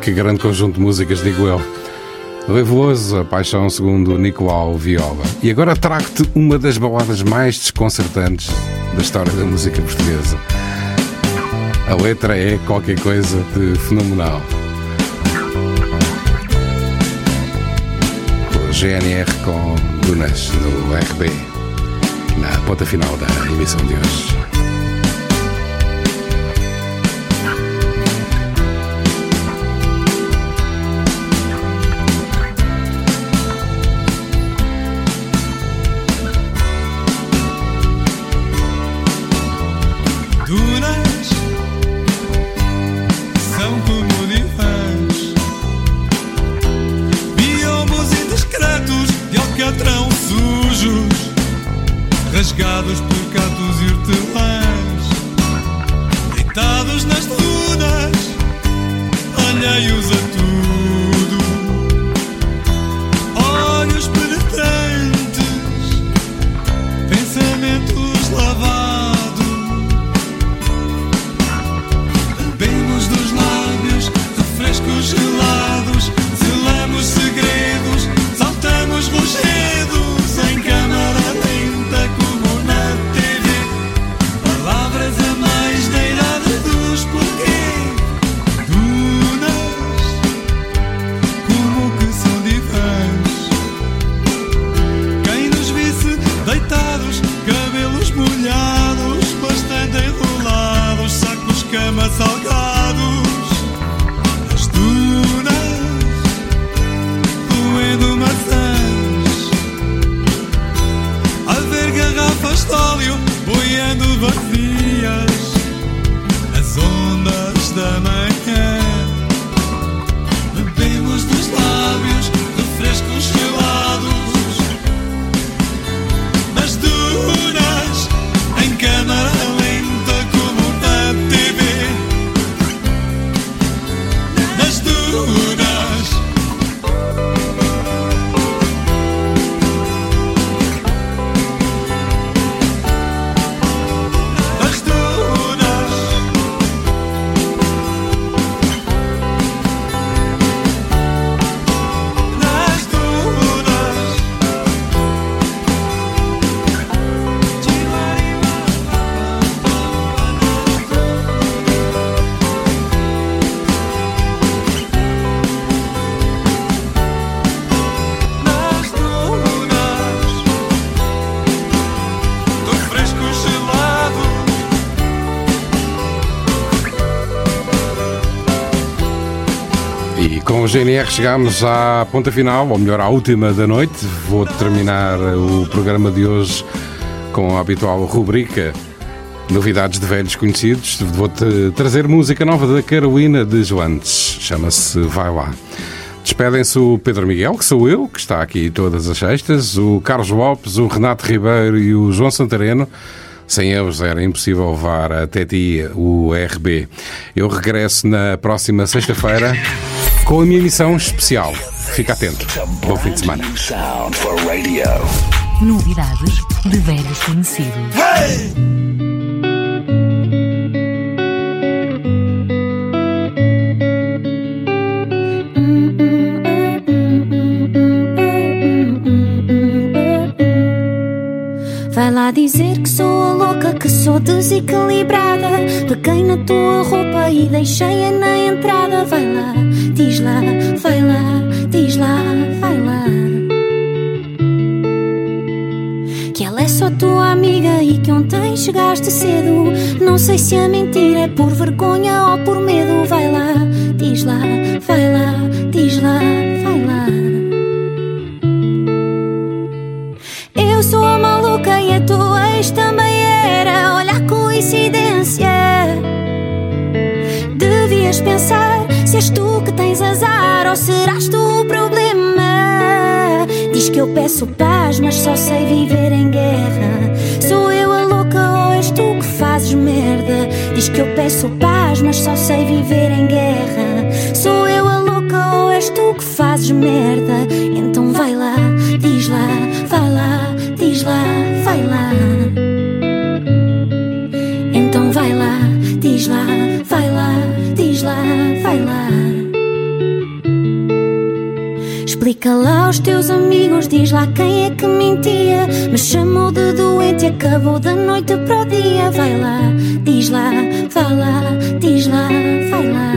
Que grande conjunto de músicas, digo eu. Rui Veloso, a paixão segundo Nicolau Viola. E agora trago-te uma das baladas mais desconcertantes da história da música portuguesa. A letra é qualquer coisa de fenomenal. O GNR com Dunas no RB, na ponta final da emissão de hoje. GNR chegamos à ponta final, ou melhor, à última da noite. Vou terminar o programa de hoje com a habitual rubrica Novidades de Velhos Conhecidos. Vou-te trazer música nova da Carolina de Joantes. Chama-se Vai Lá. Despedem-se o Pedro Miguel, que sou eu, que está aqui todas as sextas, o Carlos Lopes, o Renato Ribeiro e o João Santareno. Sem eles era impossível levar até ti o RB. Eu regresso na próxima sexta-feira com a minha emissão especial. Fica atento. Bom fim de semana. Novidades de velhos conhecidos. Vai lá dizer que sou a louca, que sou desequilibrada. Peguei na tua roupa e deixei-a na entrada. Vai lá, diz lá, vai lá, diz lá, vai lá. Que ela é só tua amiga e que ontem chegaste cedo. Não sei se a mentira é por vergonha ou por medo. Vai lá, diz lá, vai lá, diz lá. Pensar se és tu que tens azar ou serás tu o problema. Diz que eu peço paz, mas só sei viver em guerra. Sou eu a louca ou és tu que fazes merda? Diz que eu peço paz, mas só sei viver em guerra. Sou eu a louca ou és tu que fazes merda? Então vai lá, diz lá, vai lá, diz lá, vai lá. Então vai lá, diz lá, Explica lá aos teus amigos, diz lá quem é que mentia. Me chamou de doente e acabou da noite para o dia. Vai lá, diz lá, vai lá, diz lá, vai lá.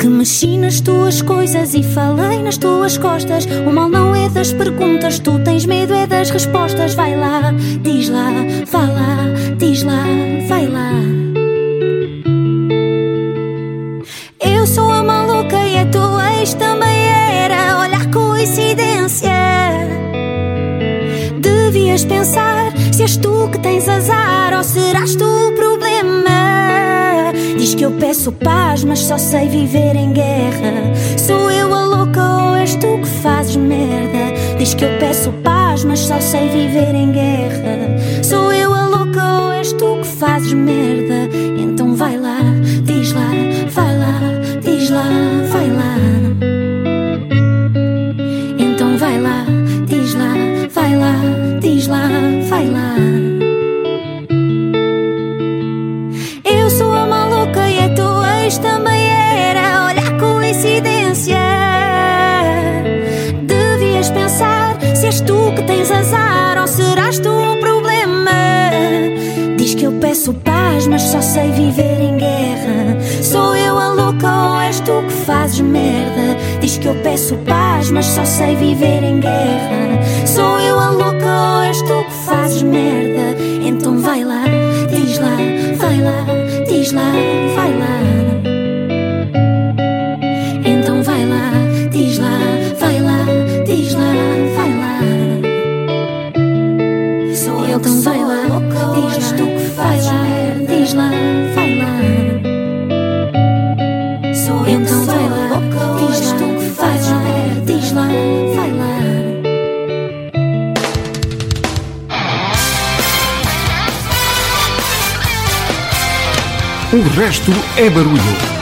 Que mexi nas tuas coisas e falei nas tuas costas. O mal não é das perguntas, tu tens medo é das respostas. Vai lá, diz lá, vai lá, diz lá, pensar se és tu que tens azar ou serás tu o problema. Diz que eu peço paz, mas só sei viver em guerra. Sou eu a louca ou és tu que fazes merda? Diz que eu peço paz, mas só sei viver em guerra. Sou eu a louca ou és tu que fazes merda? Diz que eu peço paz, mas só sei viver em guerra. Sou eu a louca ou és tu que fazes merda? Então vai resto é barulho.